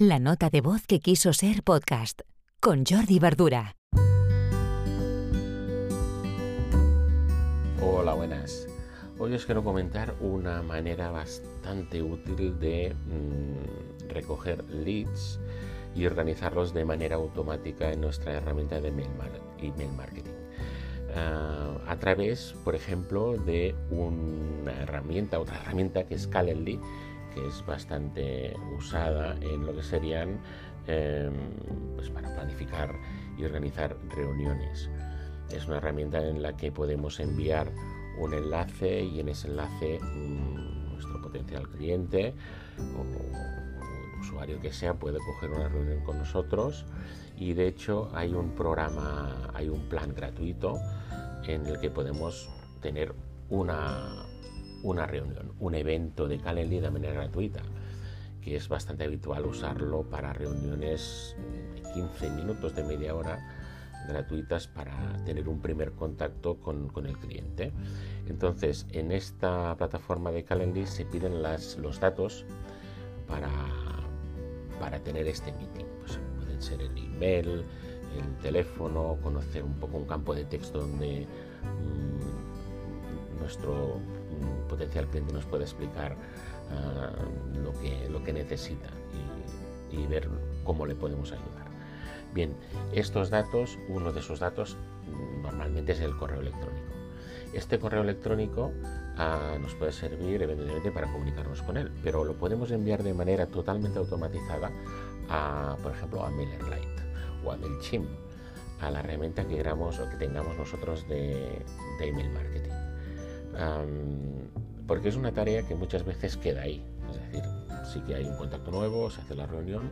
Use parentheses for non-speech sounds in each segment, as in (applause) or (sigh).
La nota de voz que quiso ser podcast con Jordi Verdura. Hola, buenas. Hoy os quiero comentar una manera bastante útil de mm, recoger leads y organizarlos de manera automática en nuestra herramienta de email, marketing. Ah, a través, por ejemplo, de una herramienta, otra herramienta que es Calendly, que es bastante usada en lo que serían em, pues para planificar y organizar reuniones. Es una herramienta en la que podemos enviar un enlace y en ese enlace mm, nuestro potencial cliente o usuario que sea puede coger una reunión con nosotros y de hecho hay un programa, hay un plan gratuito en el que podemos tener una, una reunión, un evento de Calendly de manera gratuita, que es bastante habitual usarlo para reuniones de 15 minutos, de media hora, gratuitas para tener un primer contacto con, el cliente. Entonces, en esta plataforma de Calendly se piden los datos para, para tener este meeting. Pues pueden ser el email, el teléfono, conocer un poco un campo de texto donde mm, nuestro potencial cliente nos puede explicar ah, lo, que, lo que necesita y, ver cómo le podemos ayudar. Bien, estos datos, uno de esos datos mm, normalmente es el correo electrónico. Este correo electrónico ah, nos puede servir evidentemente para comunicarnos con él, pero lo podemos enviar de manera totalmente automatizada a, por ejemplo, a MailerLite o a MailChimp, a la herramienta que queramos o que tengamos nosotros de email marketing porque es una tarea que muchas veces queda ahí. Es decir, sí que hay un contacto nuevo, se hace la reunión,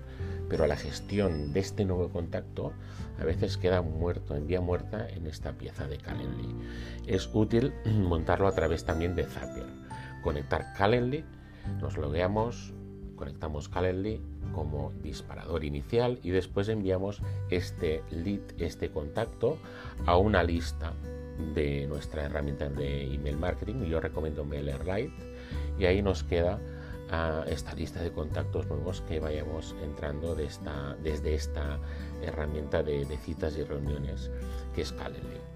pero la gestión de este nuevo contacto a veces queda muerto, en vía muerta en esta pieza de Calendly. Es útil (clears throat) montarlo a través también de Zapier. Conectar Calendly, nos logueamos, conectamos Calendly como disparador inicial y después enviamos este lead, este contacto, a una lista de nuestra herramienta de email marketing. Yo recomiendo MailerLite y ahí nos queda ah, esta lista de contactos nuevos que vayamos entrando de esta, desde esta herramienta de, de citas y reuniones que es Calendly.